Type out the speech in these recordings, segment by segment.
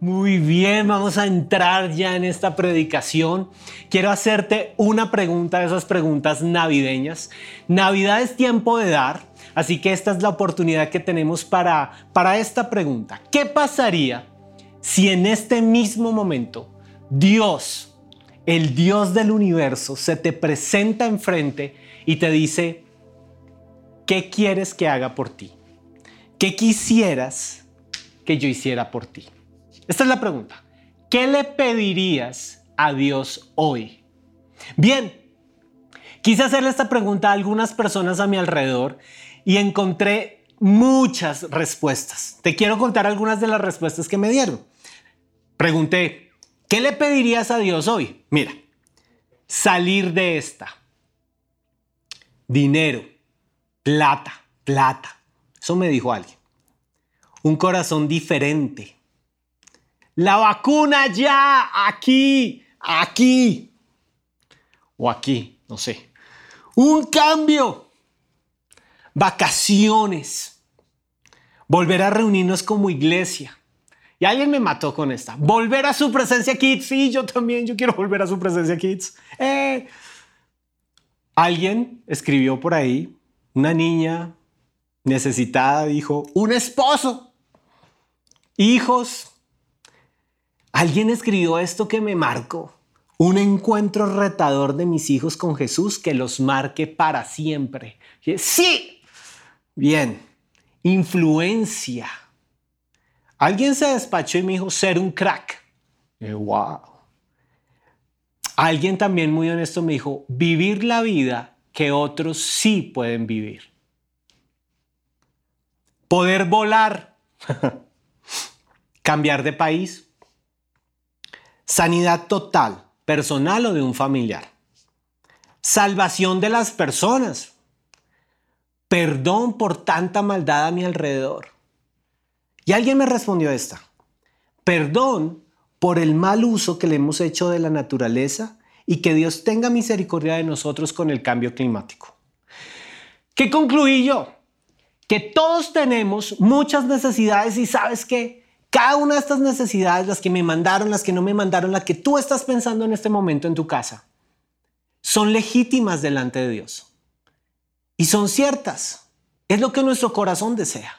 Muy bien, vamos a entrar ya en esta predicación. Quiero hacerte una pregunta de esas preguntas navideñas. Navidad es tiempo de dar, así que esta es la oportunidad que tenemos para, para esta pregunta. ¿Qué pasaría si en este mismo momento Dios, el Dios del universo, se te presenta enfrente y te dice, ¿qué quieres que haga por ti? ¿Qué quisieras que yo hiciera por ti? Esta es la pregunta. ¿Qué le pedirías a Dios hoy? Bien, quise hacerle esta pregunta a algunas personas a mi alrededor y encontré muchas respuestas. Te quiero contar algunas de las respuestas que me dieron. Pregunté, ¿qué le pedirías a Dios hoy? Mira, salir de esta. Dinero, plata, plata. Eso me dijo alguien. Un corazón diferente la vacuna ya, aquí, aquí. O aquí, no sé. Un cambio. Vacaciones. Volver a reunirnos como iglesia. Y alguien me mató con esta. Volver a su presencia kids. Sí, yo también, yo quiero volver a su presencia kids. Eh. Alguien escribió por ahí, una niña necesitada dijo, un esposo, hijos, Alguien escribió esto que me marcó. Un encuentro retador de mis hijos con Jesús que los marque para siempre. Sí. Bien. Influencia. Alguien se despachó y me dijo ser un crack. wow. Alguien también muy honesto me dijo vivir la vida que otros sí pueden vivir. Poder volar. Cambiar de país Sanidad total, personal o de un familiar. Salvación de las personas. Perdón por tanta maldad a mi alrededor. Y alguien me respondió esta. Perdón por el mal uso que le hemos hecho de la naturaleza y que Dios tenga misericordia de nosotros con el cambio climático. ¿Qué concluí yo? Que todos tenemos muchas necesidades y sabes qué? Cada una de estas necesidades, las que me mandaron, las que no me mandaron, las que tú estás pensando en este momento en tu casa, son legítimas delante de Dios. Y son ciertas. Es lo que nuestro corazón desea.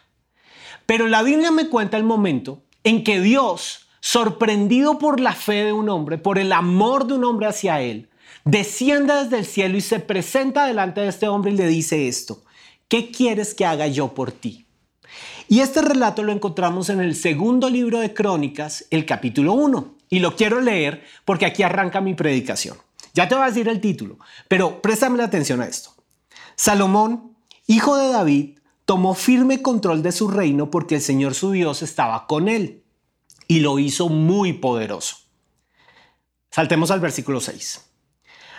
Pero la Biblia me cuenta el momento en que Dios, sorprendido por la fe de un hombre, por el amor de un hombre hacia él, desciende desde el cielo y se presenta delante de este hombre y le dice esto, ¿qué quieres que haga yo por ti? Y este relato lo encontramos en el segundo libro de Crónicas, el capítulo 1. Y lo quiero leer porque aquí arranca mi predicación. Ya te voy a decir el título, pero préstame la atención a esto. Salomón, hijo de David, tomó firme control de su reino porque el Señor su Dios estaba con él y lo hizo muy poderoso. Saltemos al versículo 6.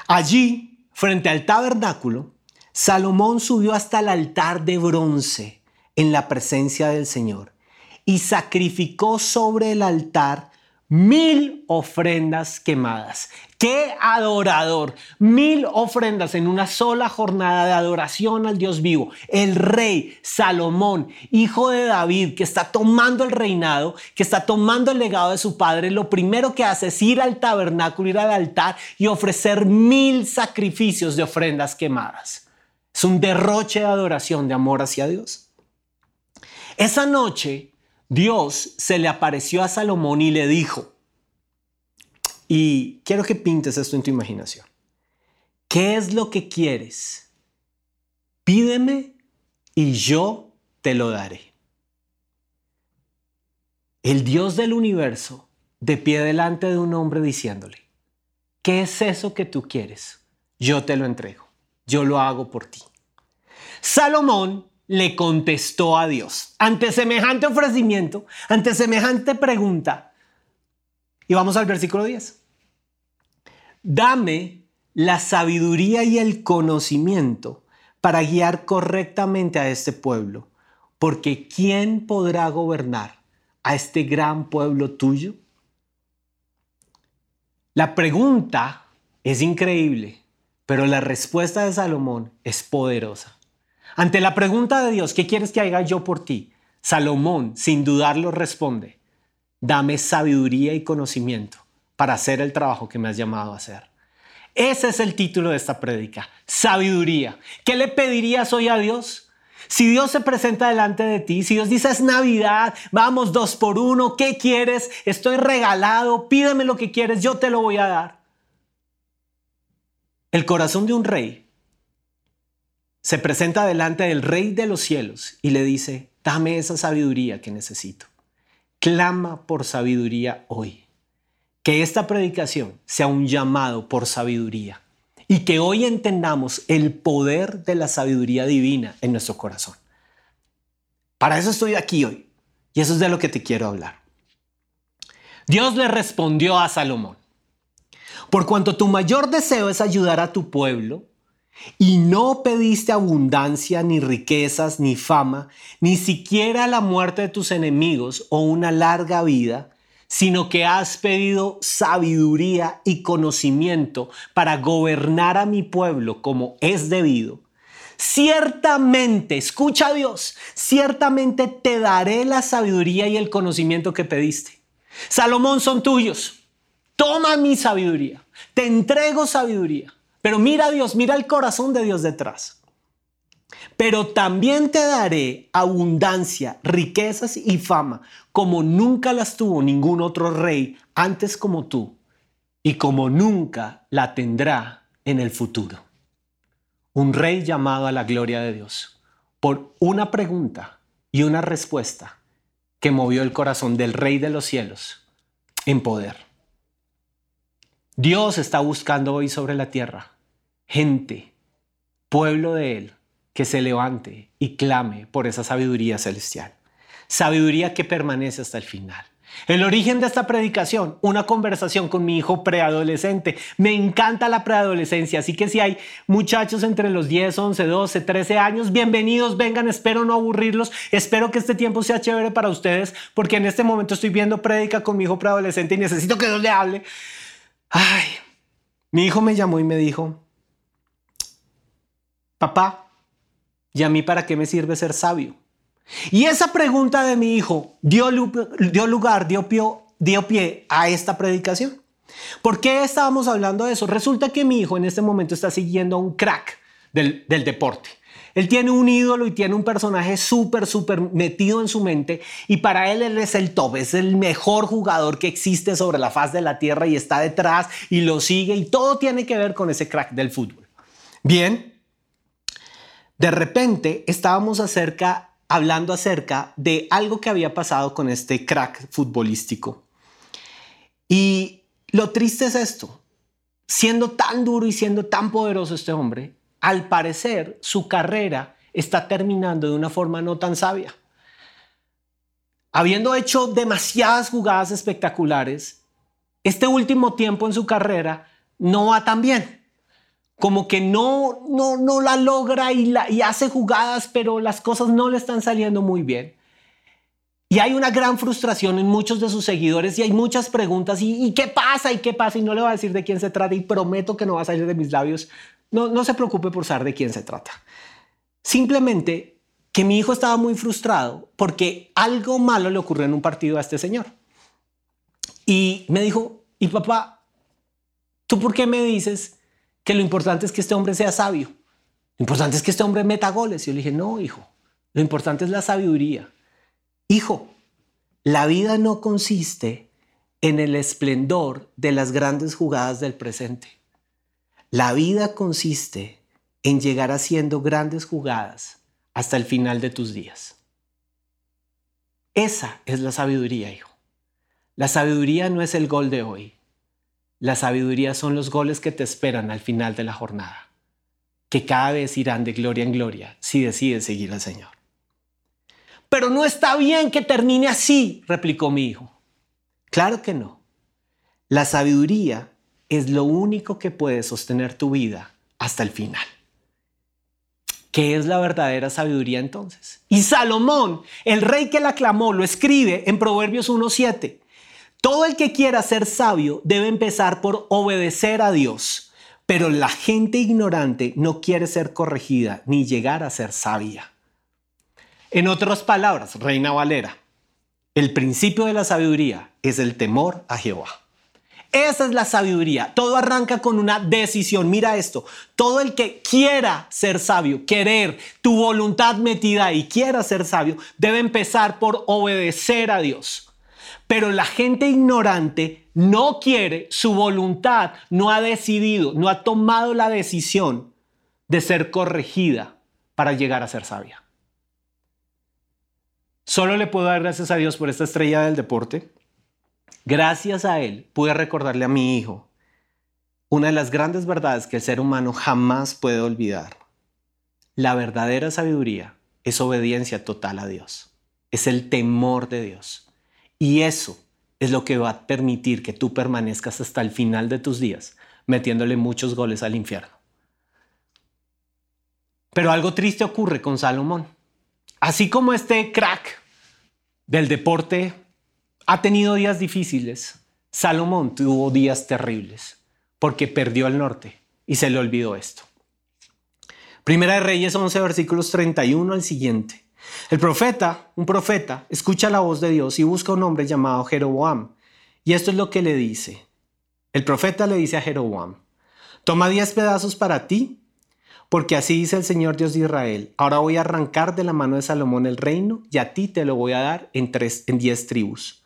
Allí, frente al tabernáculo, Salomón subió hasta el altar de bronce en la presencia del Señor y sacrificó sobre el altar mil ofrendas quemadas. ¡Qué adorador! Mil ofrendas en una sola jornada de adoración al Dios vivo. El rey Salomón, hijo de David, que está tomando el reinado, que está tomando el legado de su padre, lo primero que hace es ir al tabernáculo, ir al altar y ofrecer mil sacrificios de ofrendas quemadas. Es un derroche de adoración, de amor hacia Dios. Esa noche Dios se le apareció a Salomón y le dijo, y quiero que pintes esto en tu imaginación, ¿qué es lo que quieres? Pídeme y yo te lo daré. El Dios del universo de pie delante de un hombre diciéndole, ¿qué es eso que tú quieres? Yo te lo entrego, yo lo hago por ti. Salomón le contestó a Dios. Ante semejante ofrecimiento, ante semejante pregunta. Y vamos al versículo 10. Dame la sabiduría y el conocimiento para guiar correctamente a este pueblo, porque ¿quién podrá gobernar a este gran pueblo tuyo? La pregunta es increíble, pero la respuesta de Salomón es poderosa. Ante la pregunta de Dios, ¿qué quieres que haga yo por ti? Salomón, sin dudarlo, responde, dame sabiduría y conocimiento para hacer el trabajo que me has llamado a hacer. Ese es el título de esta prédica, sabiduría. ¿Qué le pedirías hoy a Dios? Si Dios se presenta delante de ti, si Dios dice es Navidad, vamos dos por uno, ¿qué quieres? Estoy regalado, pídeme lo que quieres, yo te lo voy a dar. El corazón de un rey se presenta delante del rey de los cielos y le dice, dame esa sabiduría que necesito. Clama por sabiduría hoy. Que esta predicación sea un llamado por sabiduría y que hoy entendamos el poder de la sabiduría divina en nuestro corazón. Para eso estoy aquí hoy y eso es de lo que te quiero hablar. Dios le respondió a Salomón, por cuanto tu mayor deseo es ayudar a tu pueblo y no pediste abundancia, ni riquezas, ni fama, ni siquiera la muerte de tus enemigos o una larga vida, sino que has pedido sabiduría y conocimiento para gobernar a mi pueblo como es debido. Ciertamente, escucha a Dios, ciertamente te daré la sabiduría y el conocimiento que pediste. Salomón son tuyos. Toma mi sabiduría. Te entrego sabiduría. Pero mira a Dios, mira el corazón de Dios detrás pero también te daré abundancia, riquezas y fama, como nunca las tuvo ningún otro rey antes como tú, y como nunca la tendrá en el futuro. Un rey llamado a la gloria de Dios, por una pregunta y una respuesta que movió el corazón del rey de los cielos en poder. Dios está buscando hoy sobre la tierra gente, pueblo de Él, que se levante y clame por esa sabiduría celestial. Sabiduría que permanece hasta el final. El origen de esta predicación, una conversación con mi hijo preadolescente. Me encanta la preadolescencia, así que si hay muchachos entre los 10, 11, 12, 13 años, bienvenidos, vengan, espero no aburrirlos, espero que este tiempo sea chévere para ustedes, porque en este momento estoy viendo prédica con mi hijo preadolescente y necesito que Dios le hable. Ay, mi hijo me llamó y me dijo, papá, ¿Y a mí para qué me sirve ser sabio? Y esa pregunta de mi hijo dio, lugar, dio pie, dio pie a esta predicación. ¿Por qué estábamos hablando de eso? Resulta que mi hijo en este momento está siguiendo a un crack del, del deporte. Él tiene un ídolo y tiene un personaje súper, súper metido en su mente y para él él es el top, es el mejor jugador que existe sobre la faz de la tierra y está detrás y lo sigue y todo tiene que ver con ese crack del fútbol. Bien, de repente estábamos hablando acerca de algo que había pasado con este crack futbolístico. Y lo triste es esto, siendo tan duro y siendo tan poderoso este hombre, al parecer su carrera está terminando de una forma no tan sabia. Habiendo hecho demasiadas jugadas espectaculares, este último tiempo en su carrera no va tan bien como que no, no, no la logra y, la, y hace jugadas, pero las cosas no le están saliendo muy bien. Y hay una gran frustración en muchos de sus seguidores y hay muchas preguntas. ¿Y, qué pasa? ¿Y qué pasa? Y no le voy a decir de quién se trata y prometo que no va a salir de mis labios. No, no se preocupe por saber de quién se trata. Simplemente que mi hijo estaba muy frustrado porque algo malo le ocurrió en un partido a este señor. Y me dijo, y papá, ¿tú por qué me dices que lo importante es que este hombre sea sabio. Lo importante es que este hombre meta goles. Y yo le dije, no, hijo, lo importante es la sabiduría. Hijo, la vida no consiste en el esplendor de las grandes jugadas del presente. La vida consiste en llegar haciendo grandes jugadas hasta el final de tus días. Esa es la sabiduría, hijo. La sabiduría no es el gol de hoy. La sabiduría son los goles que te esperan al final de la jornada, que cada vez irán de gloria en gloria si decides seguir al Señor. Pero no está bien que termine así, replicó mi hijo. Claro que no. La sabiduría es lo único que puede sostener tu vida hasta el final. ¿Qué es la verdadera sabiduría entonces? Y Salomón, el rey que la clamó, lo escribe en Proverbios 1.7. Todo el que quiera ser sabio debe empezar por obedecer a Dios, pero la gente ignorante no quiere ser corregida ni llegar a ser sabia. En otras palabras, Reina Valera, El principio de la sabiduría es el temor a Jehová. Esa es la sabiduría. Todo arranca con una decisión. Mira esto. Todo el que quiera ser sabio, querer, tu voluntad metida y quiera ser sabio, debe empezar por obedecer a Dios. Pero la gente ignorante no quiere, su voluntad no ha decidido, no ha tomado la decisión de ser corregida para llegar a ser sabia. Solo le puedo dar gracias a Dios por esta estrella del deporte. Gracias a Él pude recordarle a mi hijo una de las grandes verdades que el ser humano jamás puede olvidar. La verdadera sabiduría es obediencia total a Dios. Es el temor de Dios. Y eso es lo que va a permitir que tú permanezcas hasta el final de tus días metiéndole muchos goles al infierno. Pero algo triste ocurre con Salomón. Así como este crack del deporte ha tenido días difíciles, Salomón tuvo días terribles porque perdió el norte y se le olvidó esto. Primera de Reyes 11 versículos 31 al siguiente. El profeta, un profeta, escucha la voz de Dios y busca un hombre llamado Jeroboam. Y esto es lo que le dice. El profeta le dice a Jeroboam, toma diez pedazos para ti porque así dice el Señor Dios de Israel, ahora voy a arrancar de la mano de Salomón el reino y a ti te lo voy a dar en, tres, en diez tribus.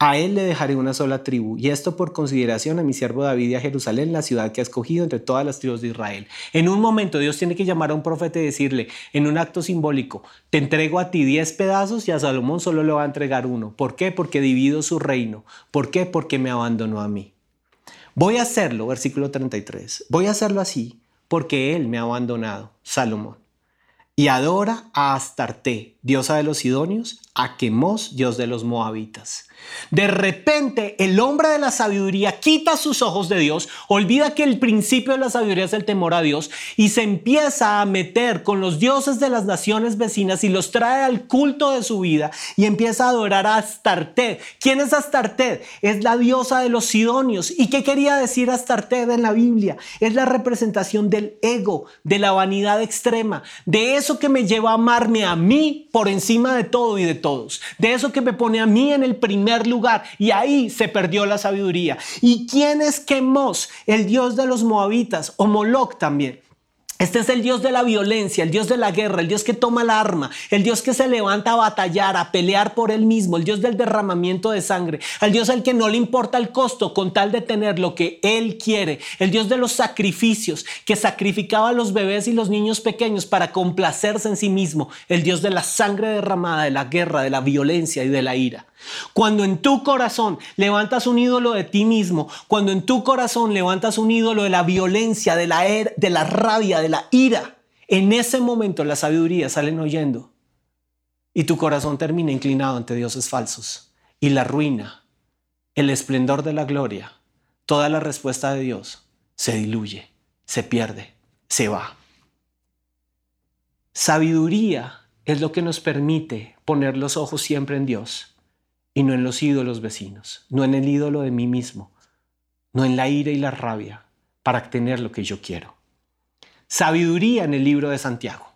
A él le dejaré una sola tribu, y esto por consideración a mi siervo David y a Jerusalén, la ciudad que ha escogido entre todas las tribus de Israel. En un momento Dios tiene que llamar a un profeta y decirle, en un acto simbólico, te entrego a ti diez pedazos y a Salomón solo le va a entregar uno. ¿Por qué? Porque divido su reino. ¿Por qué? Porque me abandonó a mí. Voy a hacerlo, versículo 33, voy a hacerlo así porque él me ha abandonado, Salomón. Y adora a Astarte, diosa de los Sidonios, a Quemos, dios de los Moabitas. De repente, el hombre de la sabiduría quita sus ojos de Dios, olvida que el principio de la sabiduría es el temor a Dios y se empieza a meter con los dioses de las naciones vecinas y los trae al culto de su vida y empieza a adorar a Astarte. ¿Quién es Astarte? Es la diosa de los Sidonios. ¿Y qué quería decir Astarte en la Biblia? Es la representación del ego, de la vanidad extrema, de eso que me lleva a amarme a mí por encima de todo y de todos, de eso que me pone a mí en el primer lugar y ahí se perdió la sabiduría. ¿Y quién es Quemos? El dios de los moabitas o Moloch también. Este es el Dios de la violencia, el Dios de la guerra, el Dios que toma el arma, el Dios que se levanta a batallar, a pelear por él mismo, el Dios del derramamiento de sangre, el Dios al que no le importa el costo con tal de tener lo que él quiere, el Dios de los sacrificios, que sacrificaba a los bebés y los niños pequeños para complacerse en sí mismo, el Dios de la sangre derramada, de la guerra, de la violencia y de la ira. Cuando en tu corazón levantas un ídolo de ti mismo, cuando en tu corazón levantas un ídolo de la violencia, de la, er, de la rabia, de la ira, en ese momento la sabiduría salen oyendo y tu corazón termina inclinado ante dioses falsos y la ruina, el esplendor de la gloria, toda la respuesta de Dios se diluye, se pierde, se va. Sabiduría es lo que nos permite poner los ojos siempre en Dios y no en los ídolos vecinos, no en el ídolo de mí mismo, no en la ira y la rabia para obtener lo que yo quiero. Sabiduría en el libro de Santiago.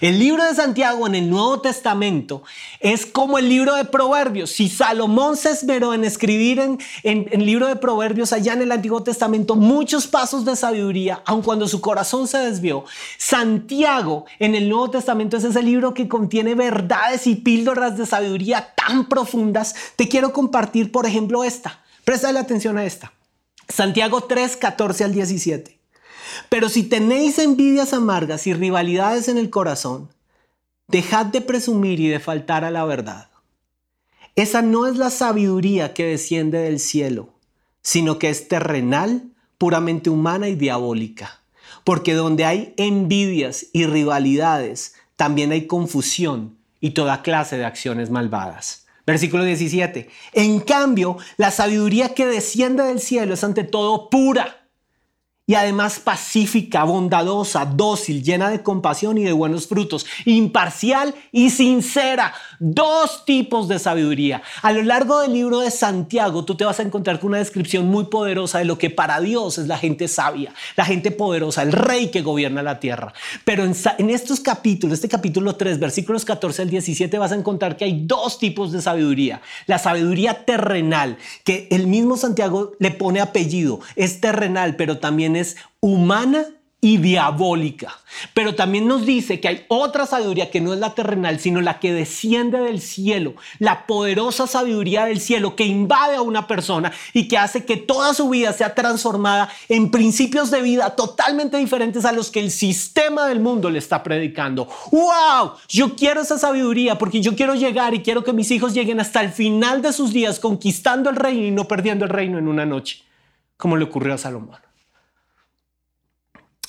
El libro de Santiago en el Nuevo Testamento es como el libro de Proverbios. Si Salomón se esmeró en escribir en, el libro de Proverbios allá en el Antiguo Testamento muchos pasos de sabiduría, aun cuando su corazón se desvió, Santiago en el Nuevo Testamento es ese libro que contiene verdades y píldoras de sabiduría tan profundas. Te quiero compartir, por ejemplo, esta. Presta atención a esta. Santiago 3, 14 al 17. Pero si tenéis envidias amargas y rivalidades en el corazón, dejad de presumir y de faltar a la verdad. Esa no es la sabiduría que desciende del cielo, sino que es terrenal, puramente humana y diabólica. Porque donde hay envidias y rivalidades, también hay confusión y toda clase de acciones malvadas. Versículo 17. En cambio, la sabiduría que desciende del cielo es ante todo pura y además pacífica, bondadosa, dócil, llena de compasión y de buenos frutos, imparcial y sincera. Dos tipos de sabiduría. A lo largo del libro de Santiago tú te vas a encontrar con una descripción muy poderosa de lo que para Dios es la gente sabia, la gente poderosa, el rey que gobierna la tierra. Pero en, en estos capítulos, este capítulo 3, versículos 14 al 17, vas a encontrar que hay dos tipos de sabiduría. La sabiduría terrenal, que el mismo Santiago le pone apellido, es terrenal, pero también es humana y diabólica. Pero también nos dice que hay otra sabiduría que no es la terrenal, sino la que desciende del cielo, la poderosa sabiduría del cielo que invade a una persona y que hace que toda su vida sea transformada en principios de vida totalmente diferentes a los que el sistema del mundo le está predicando. ¡Wow! Yo quiero esa sabiduría porque yo quiero llegar y quiero que mis hijos lleguen hasta el final de sus días conquistando el reino y no perdiendo el reino en una noche, como le ocurrió a Salomón.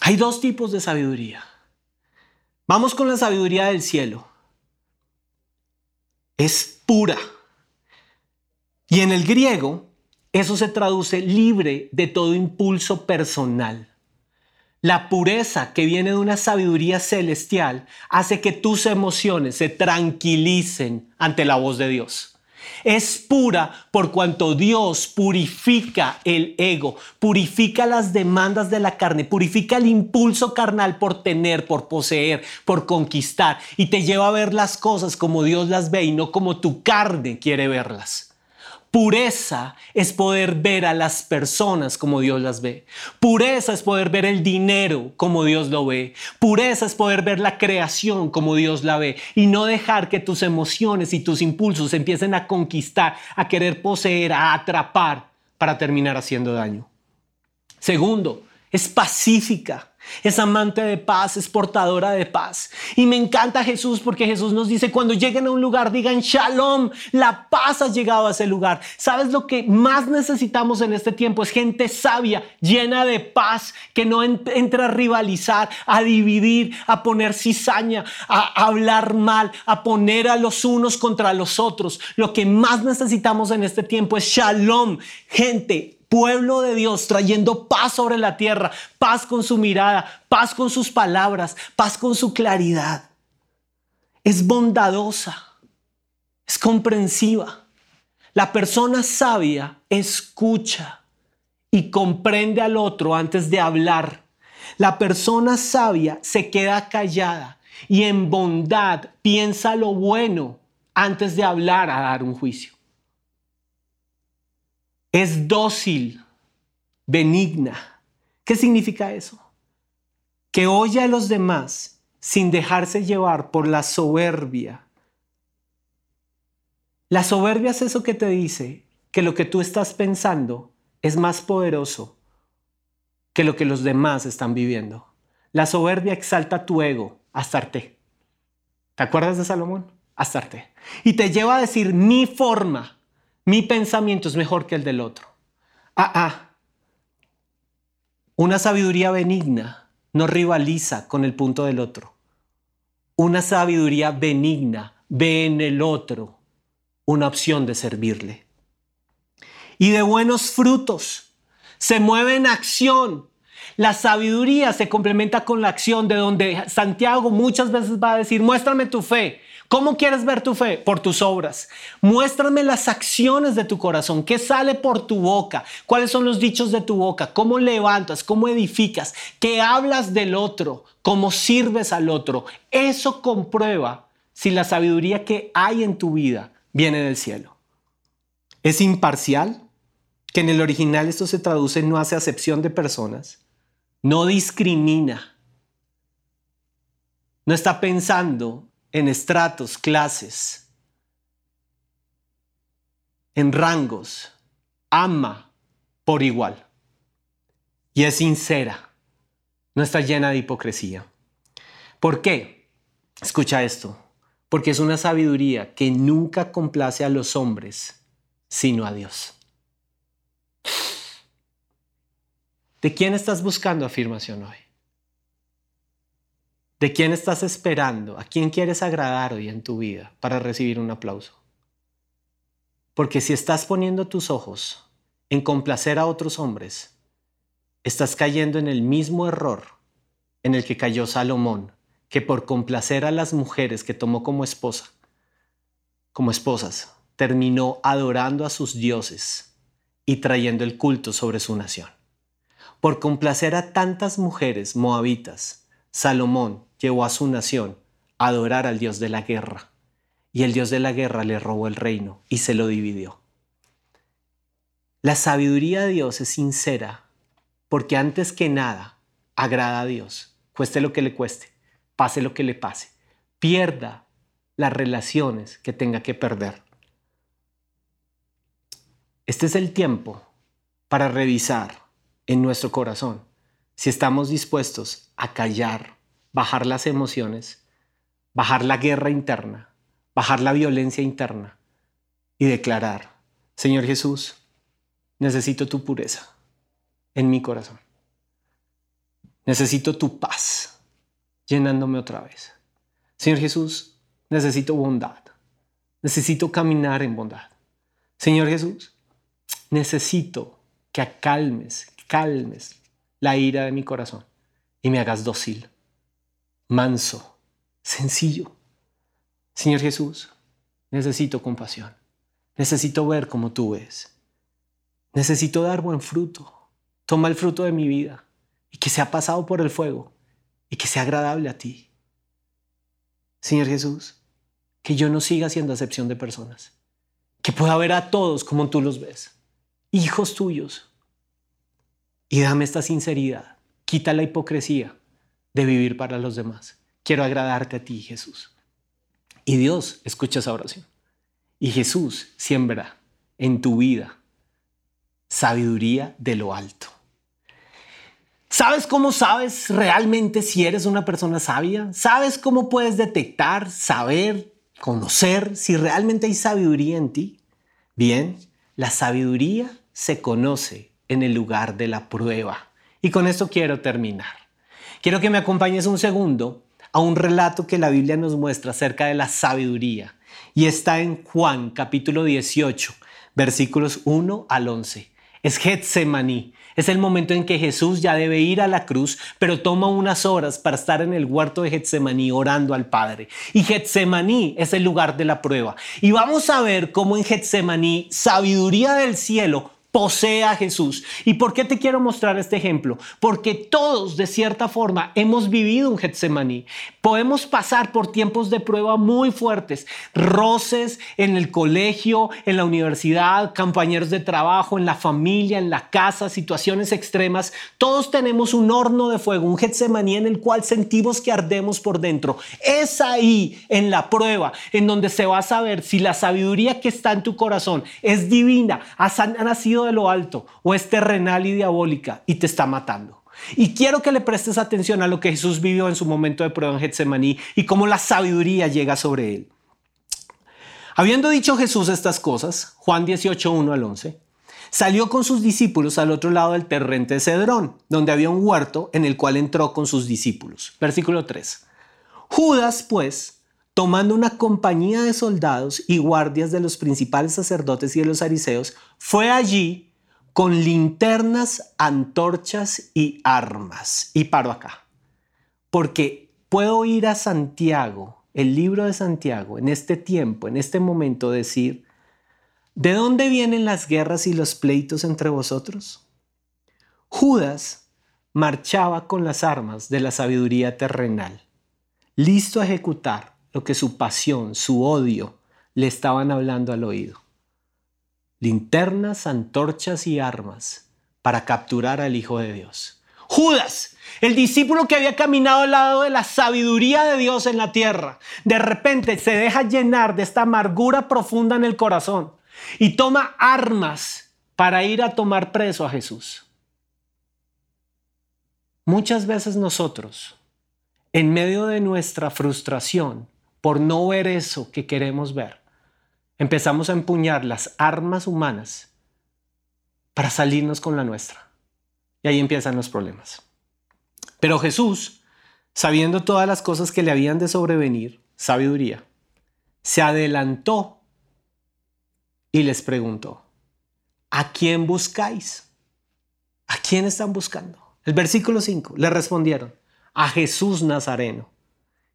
Hay dos tipos de sabiduría. Vamos con la sabiduría del cielo. Es pura. Y en el griego, eso se traduce libre de todo impulso personal. La pureza que viene de una sabiduría celestial hace que tus emociones se tranquilicen ante la voz de Dios. Es pura por cuanto Dios purifica el ego, purifica las demandas de la carne, purifica el impulso carnal por tener, por poseer, por conquistar y te lleva a ver las cosas como Dios las ve y no como tu carne quiere verlas. Pureza es poder ver a las personas como Dios las ve. Pureza es poder ver el dinero como Dios lo ve. Pureza es poder ver la creación como Dios la ve y no dejar que tus emociones y tus impulsos empiecen a conquistar, a querer poseer, a atrapar para terminar haciendo daño. Segundo, es pacífica. Es amante de paz, es portadora de paz. Y me encanta Jesús porque Jesús nos dice, cuando lleguen a un lugar, digan shalom, la paz ha llegado a ese lugar. ¿Sabes lo que más necesitamos en este tiempo? Es gente sabia, llena de paz, que no entra a rivalizar, a dividir, a poner cizaña, a hablar mal, a poner a los unos contra los otros. Lo que más necesitamos en este tiempo es shalom, gente pueblo de Dios trayendo paz sobre la tierra, paz con su mirada, paz con sus palabras, paz con su claridad. Es bondadosa, es comprensiva. La persona sabia escucha y comprende al otro antes de hablar. La persona sabia se queda callada y en bondad piensa lo bueno antes de hablar a dar un juicio. Es dócil, benigna. ¿Qué significa eso? Que oye a los demás sin dejarse llevar por la soberbia. La soberbia es eso que te dice que lo que tú estás pensando es más poderoso que lo que los demás están viviendo. La soberbia exalta tu ego, Astarte. ¿Te acuerdas de Salomón? Astarte. Y te lleva a decir mi forma, mi pensamiento es mejor que el del otro. Ah, ah. Una sabiduría benigna no rivaliza con el punto del otro. Una sabiduría benigna ve en el otro una opción de servirle. Y de buenos frutos. Se mueve en acción. La sabiduría se complementa con la acción de donde Santiago muchas veces va a decir, muéstrame tu fe. ¿Cómo quieres ver tu fe? Por tus obras. Muéstrame las acciones de tu corazón. ¿Qué sale por tu boca? ¿Cuáles son los dichos de tu boca? ¿Cómo levantas? ¿Cómo edificas? ¿Qué hablas del otro? ¿Cómo sirves al otro? Eso comprueba si la sabiduría que hay en tu vida viene del cielo. ¿Es imparcial? Que en el original esto se traduce no hace acepción de personas. No discrimina. No está pensando en estratos, clases, en rangos, ama por igual. Y es sincera, no está llena de hipocresía. ¿Por qué? Escucha esto, porque es una sabiduría que nunca complace a los hombres, sino a Dios. ¿De quién estás buscando afirmación hoy? ¿De quién estás esperando? ¿A quién quieres agradar hoy en tu vida para recibir un aplauso? Porque si estás poniendo tus ojos en complacer a otros hombres, estás cayendo en el mismo error en el que cayó Salomón, que por complacer a las mujeres que tomó como esposa, como esposas, terminó adorando a sus dioses y trayendo el culto sobre su nación. Por complacer a tantas mujeres moabitas, Salomón llevó a su nación a adorar al dios de la guerra, y el dios de la guerra le robó el reino y se lo dividió. La sabiduría de Dios es sincera porque antes que nada agrada a Dios, cueste lo que le cueste, pase lo que le pase, pierda las relaciones que tenga que perder. Este es el tiempo para revisar en nuestro corazón si estamos dispuestos a callar, bajar las emociones, bajar la guerra interna, bajar la violencia interna y declarar, Señor Jesús, necesito tu pureza en mi corazón. Necesito tu paz llenándome otra vez. Señor Jesús, necesito bondad. Necesito caminar en bondad. Señor Jesús, necesito que acalmes, calmes la ira de mi corazón y me hagas dócil, manso, sencillo. Señor Jesús, necesito compasión. Necesito ver como tú ves. Necesito dar buen fruto. Toma el fruto de mi vida y que sea pasado por el fuego y que sea agradable a ti. Señor Jesús, que yo no siga siendo acepción de personas, que pueda ver a todos como tú los ves, hijos tuyos. Y dame esta sinceridad, quita la hipocresía de vivir para los demás. Quiero agradarte a ti, Jesús. Y Dios escucha esa oración. Y Jesús siembra en tu vida sabiduría de lo alto. ¿Sabes cómo sabes realmente si eres una persona sabia? ¿Sabes cómo puedes detectar, saber, conocer si realmente hay sabiduría en ti? Bien, la sabiduría se conoce en el lugar de la prueba. Y con esto quiero terminar. Quiero que me acompañes un segundo a un relato que la Biblia nos muestra acerca de la sabiduría. Y está en Juan capítulo 18, versículos 1 al 11. Es Getsemaní, es el momento en que Jesús ya debe ir a la cruz, pero toma unas horas para estar en el huerto de Getsemaní orando al Padre. Y Getsemaní es el lugar de la prueba. Y vamos a ver cómo en Getsemaní, sabiduría del cielo, posee a Jesús. ¿Y por qué te quiero mostrar este ejemplo? Porque todos, de cierta forma, hemos vivido un Getsemaní. Podemos pasar por tiempos de prueba muy fuertes, roces en el colegio, en la universidad, compañeros de trabajo, en la familia, en la casa, situaciones extremas. Todos tenemos un horno de fuego, un Getsemaní en el cual sentimos que ardemos por dentro. Es ahí, en la prueba, en donde se va a saber si la sabiduría que está en tu corazón es divina, ha nacido de lo alto o es terrenal y diabólica y te está matando. Y quiero que le prestes atención a lo que Jesús vivió en su momento de prueba en Getsemaní y cómo la sabiduría llega sobre él. Habiendo dicho Jesús estas cosas, Juan 18, 1 al 11, salió con sus discípulos al otro lado del terrente de Cedrón, donde había un huerto en el cual entró con sus discípulos. Versículo 3. Judas, pues, tomando una compañía de soldados y guardias de los principales sacerdotes y de los ariseos, fue allí con linternas, antorchas y armas. Y paro acá, porque puedo ir a Santiago, el libro de Santiago, en este tiempo, en este momento, decir, ¿de dónde vienen las guerras y los pleitos entre vosotros? Judas marchaba con las armas de la sabiduría terrenal, listo a ejecutar lo que su pasión, su odio le estaban hablando al oído. Linternas, antorchas y armas para capturar al Hijo de Dios. Judas, el discípulo que había caminado al lado de la sabiduría de Dios en la tierra, de repente se deja llenar de esta amargura profunda en el corazón y toma armas para ir a tomar preso a Jesús. Muchas veces nosotros, en medio de nuestra frustración, por no ver eso que queremos ver, empezamos a empuñar las armas humanas para salirnos con la nuestra. Y ahí empiezan los problemas. Pero Jesús, sabiendo todas las cosas que le habían de sobrevenir, sabiduría, se adelantó y les preguntó, ¿a quién buscáis? ¿A quién están buscando? El versículo 5, le respondieron, a Jesús Nazareno.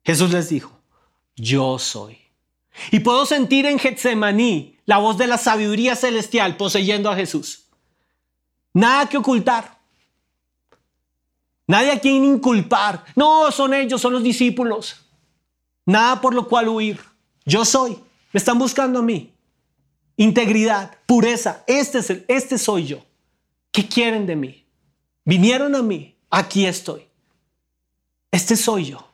Jesús les dijo, yo soy. Y puedo sentir en Getsemaní la voz de la sabiduría celestial poseyendo a Jesús. Nada que ocultar. Nadie a quien inculpar. No, son ellos, son los discípulos. Nada por lo cual huir. Yo soy. Me están buscando a mí. Integridad, pureza. Este, es el, este soy yo. ¿Qué quieren de mí? Vinieron a mí. Aquí estoy. Este soy yo.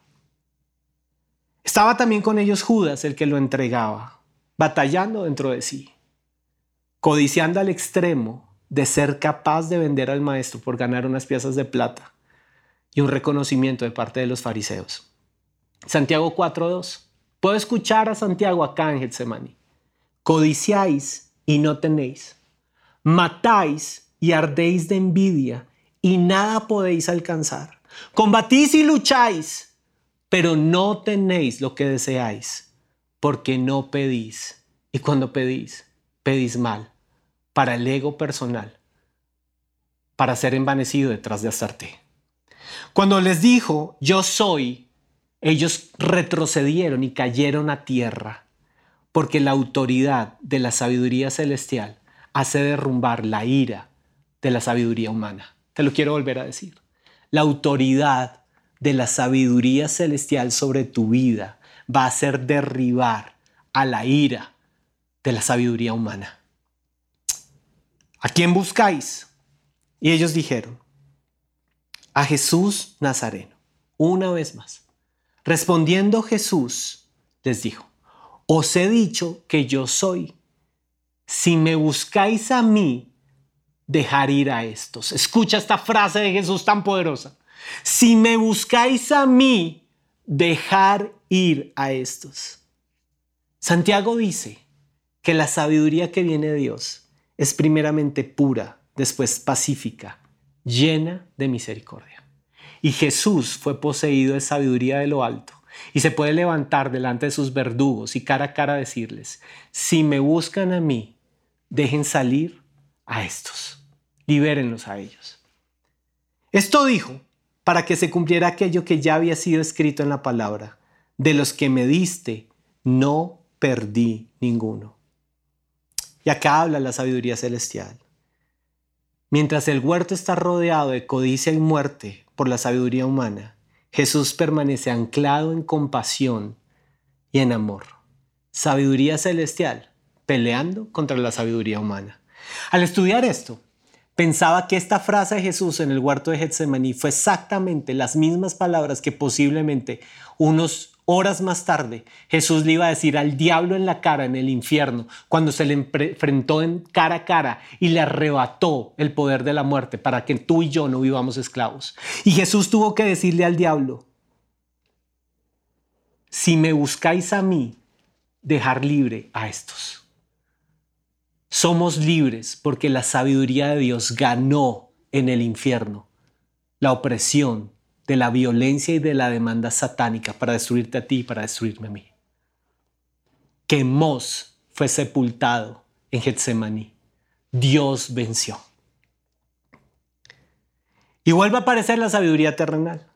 Estaba también con ellos Judas, el que lo entregaba, batallando dentro de sí, codiciando al extremo de ser capaz de vender al maestro por ganar unas piezas de plata y un reconocimiento de parte de los fariseos. Santiago 4.2. Puedo escuchar a Santiago acá en Getsemani. Codiciáis y no tenéis. Matáis y ardéis de envidia y nada podéis alcanzar. Combatís y lucháis pero no tenéis lo que deseáis, porque no pedís. Y cuando pedís, pedís mal, para el ego personal, para ser envanecido detrás de Astarte. Cuando les dijo, yo soy, ellos retrocedieron y cayeron a tierra, porque la autoridad de la sabiduría celestial hace derrumbar la ira de la sabiduría humana. Te lo quiero volver a decir. La autoridad de la sabiduría celestial sobre tu vida va a hacer derribar a la ira de la sabiduría humana. ¿A quién buscáis? Y ellos dijeron, a Jesús Nazareno. Una vez más. Respondiendo Jesús, les dijo, os he dicho que yo soy. Si me buscáis a mí, dejar ir a estos. Escucha esta frase de Jesús tan poderosa. Si me buscáis a mí, dejar ir a estos. Santiago dice que la sabiduría que viene de Dios es primeramente pura, después pacífica, llena de misericordia. Y Jesús fue poseído de sabiduría de lo alto y se puede levantar delante de sus verdugos y cara a cara decirles, si me buscan a mí, dejen salir a estos, libérenlos a ellos. Esto dijo para que se cumpliera aquello que ya había sido escrito en la palabra. De los que me diste, no perdí ninguno. Y acá habla la sabiduría celestial. Mientras el huerto está rodeado de codicia y muerte por la sabiduría humana, Jesús permanece anclado en compasión y en amor. Sabiduría celestial peleando contra la sabiduría humana. Al estudiar esto, pensaba que esta frase de Jesús en el huerto de Getsemaní fue exactamente las mismas palabras que posiblemente unos horas más tarde Jesús le iba a decir al diablo en la cara en el infierno cuando se le enfrentó en cara a cara y le arrebató el poder de la muerte para que tú y yo no vivamos esclavos. Y Jesús tuvo que decirle al diablo, si me buscáis a mí, dejar libre a estos. Somos libres porque la sabiduría de Dios ganó en el infierno la opresión de la violencia y de la demanda satánica para destruirte a ti y para destruirme a mí. Que Mos fue sepultado en Getsemaní. Dios venció. Y vuelve a aparecer la sabiduría terrenal.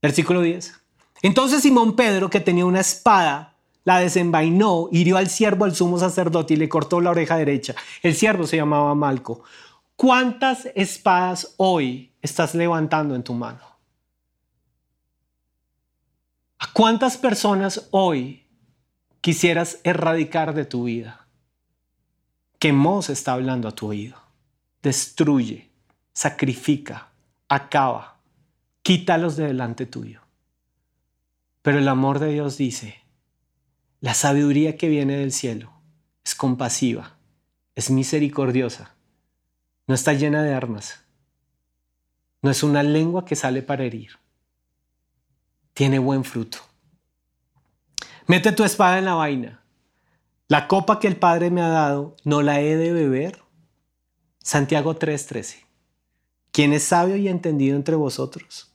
Versículo 10. Entonces Simón Pedro, que tenía una espada, la desenvainó, hirió al siervo al sumo sacerdote y le cortó la oreja derecha. El siervo se llamaba Malco. ¿Cuántas espadas hoy estás levantando en tu mano? ¿A cuántas personas hoy quisieras erradicar de tu vida? Que Mos está hablando a tu oído. Destruye, sacrifica, acaba, quítalos de delante tuyo. Pero el amor de Dios dice, la sabiduría que viene del cielo es compasiva, es misericordiosa, no está llena de armas, no es una lengua que sale para herir, tiene buen fruto. Mete tu espada en la vaina. La copa que el Padre me ha dado, ¿no la he de beber? Santiago 3:13. Quien es sabio y entendido entre vosotros,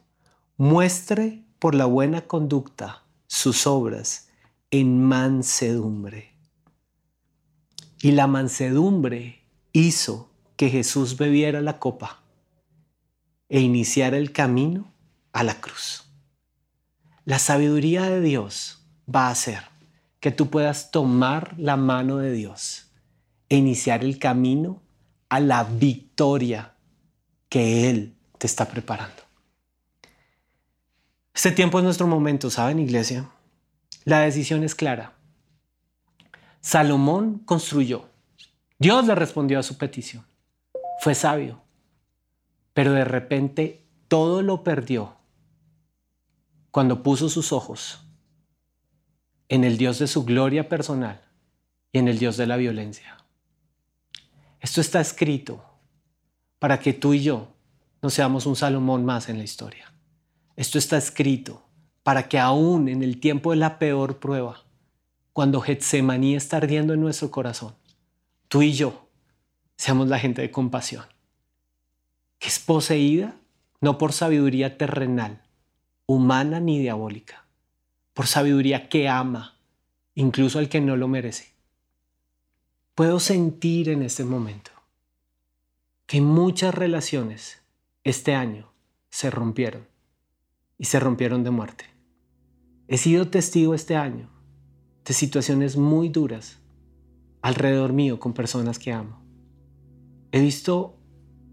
muestre por la buena conducta sus obras en mansedumbre. Y la mansedumbre hizo que Jesús bebiera la copa e iniciar el camino a la cruz. La sabiduría de Dios va a hacer que tú puedas tomar la mano de Dios e iniciar el camino a la victoria que Él te está preparando. Este tiempo es nuestro momento, ¿saben, iglesia? La decisión es clara. Salomón construyó. Dios le respondió a su petición. Fue sabio. Pero de repente todo lo perdió cuando puso sus ojos en el Dios de su gloria personal y en el Dios de la violencia. Esto está escrito para que tú y yo no seamos un Salomón más en la historia. Esto está escrito para que aún en el tiempo de la peor prueba, cuando Getsemaní está ardiendo en nuestro corazón, tú y yo seamos la gente de compasión, que es poseída no por sabiduría terrenal, humana ni diabólica, por sabiduría que ama, incluso al que no lo merece. Puedo sentir en este momento que muchas relaciones este año se rompieron y se rompieron de muerte. He sido testigo este año de situaciones muy duras alrededor mío con personas que amo. He visto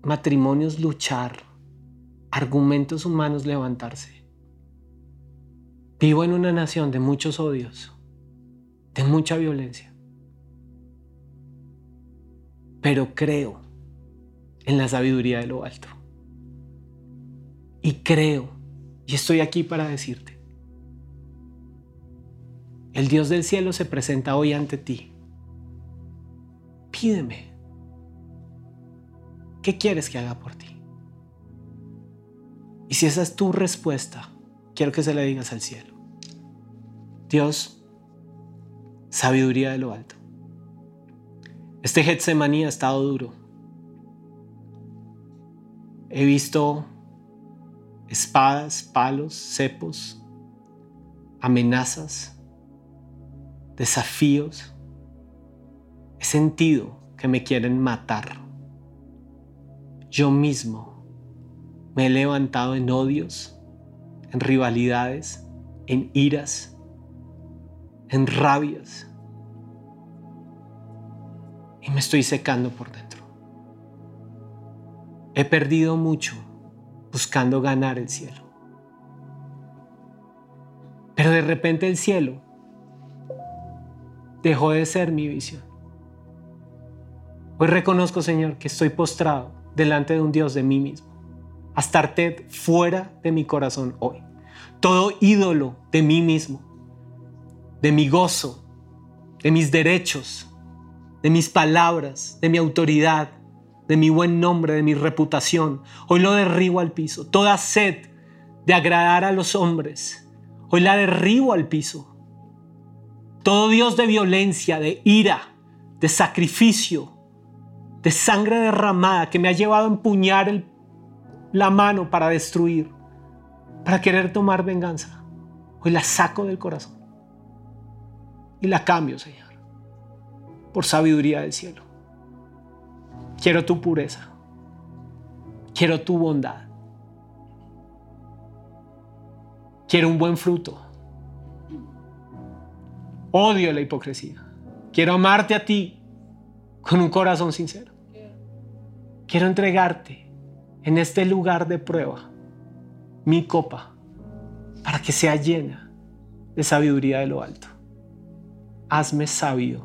matrimonios luchar, argumentos humanos levantarse. Vivo en una nación de muchos odios, de mucha violencia. Pero creo en la sabiduría de lo alto. Y creo, y estoy aquí para decirte, el Dios del cielo se presenta hoy ante ti. Pídeme. ¿Qué quieres que haga por ti? Y si esa es tu respuesta, quiero que se la digas al cielo. Dios, sabiduría de lo alto. Este Getsemaní ha estado duro. He visto espadas, palos, cepos, amenazas, desafíos. He sentido que me quieren matar. Yo mismo me he levantado en odios, en rivalidades, en iras, en rabias y me estoy secando por dentro. He perdido mucho buscando ganar el cielo. Pero de repente el cielo dejó de ser mi visión. Hoy reconozco, Señor, que estoy postrado delante de un Dios de mí mismo. Astarte fuera de mi corazón hoy. Todo ídolo de mí mismo, de mi gozo, de mis derechos, de mis palabras, de mi autoridad, de mi buen nombre, de mi reputación. Hoy lo derribo al piso. Toda sed de agradar a los hombres, hoy la derribo al piso. Todo Dios de violencia, de ira, de sacrificio, de sangre derramada que me ha llevado a empuñar la mano para destruir, para querer tomar venganza. Hoy la saco del corazón y la cambio, Señor por sabiduría del cielo. Quiero tu pureza. Quiero tu bondad. Quiero un buen fruto. Odio la hipocresía. Quiero amarte a ti con un corazón sincero. Quiero entregarte en este lugar de prueba mi copa para que sea llena de sabiduría de lo alto. Hazme sabio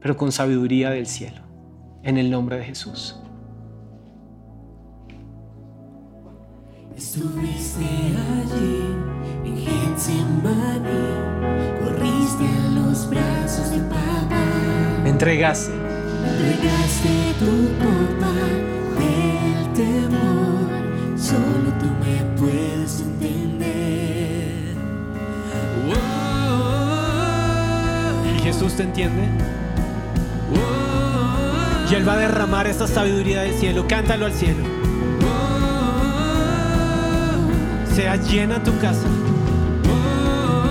pero con sabiduría del cielo, en el nombre de Jesús. Estuviste allí entregaste. Entregaste tu copa del temor, solo tú me puedes entender. ¿Y Jesús te entiende? Y Él va a derramar esta sabiduría del cielo. Cántalo al cielo. Sea llena tu casa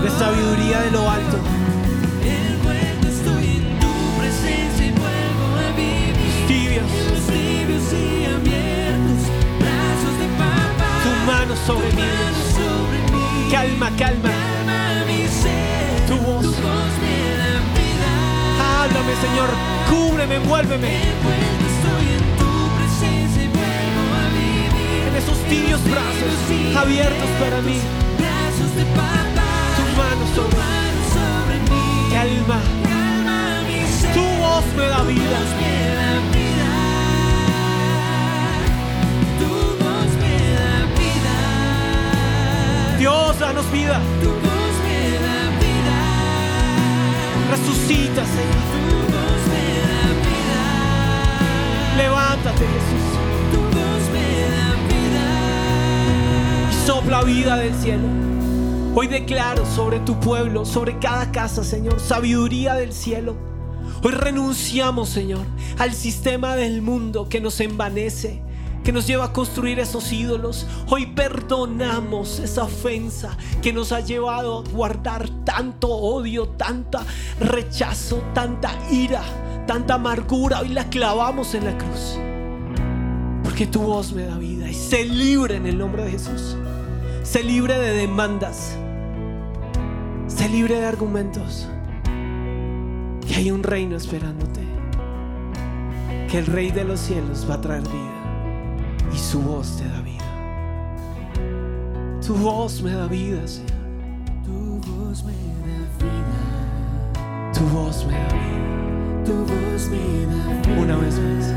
de sabiduría de lo alto. Sobre mí. mano sobre mí. Calma, calma. Tu voz. Háblame, Señor. Cúbreme, envuélveme. En esos tibios brazos abiertos para mí. Brazos de papá. Tu mano Tu sobre mí. Calma. Tu voz me da vida. Vida. Tu voz me da vida. Resucita, Señor. Tu voz me da vida. Levántate, Jesús. Tu voz me da vida. Y sopla vida del cielo. Hoy declaro sobre tu pueblo, sobre cada casa, Señor, sabiduría del cielo. Hoy renunciamos, Señor, al sistema del mundo que nos envanece, que nos lleva a construir esos ídolos. Hoy perdonamos esa ofensa que nos ha llevado a guardar tanto odio, tanta rechazo, tanta ira, tanta amargura. Hoy la clavamos en la cruz. Porque tu voz me da vida y sé libre en el nombre de Jesús. Sé libre de demandas. Sé libre de argumentos. Que hay un reino esperándote. Que el Rey de los cielos va a traer vida. Y su voz te da vida. Tu voz me da vida, Señor. Tu voz me da vida. Tu voz me da vida. Tu voz me da vida. Una vez más.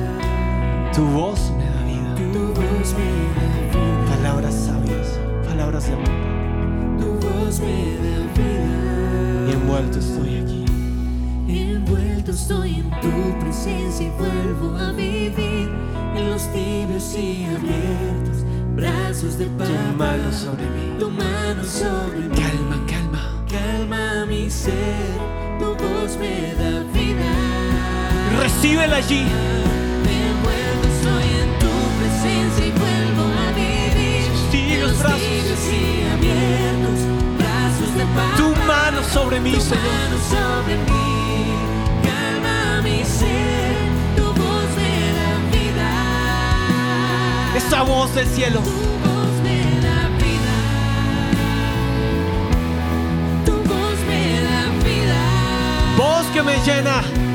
Tu voz me da vida. Tu voz me da vida. Palabras sabias. Palabras de amor. Tu voz me da vida. Y envuelto estoy aquí. Envuelto estoy en tu presencia y vuelvo a vivir en los tibios y abiertos brazos de papá. Tu mano sobre mí. Tu mano sobre mí. Calma, calma. Calma mi ser. Tu voz me da vida. Recíbela allí. Envuelto estoy en tu presencia y vuelvo a vivir en los brazos. tibios y abiertos brazos de papá. Tu mano sobre mí, Tu Señor. mano sobre mí, ser, tu voz me da vida. Esa voz del cielo. Tu voz me da vida. Tu voz me da vida. Voz que me llena.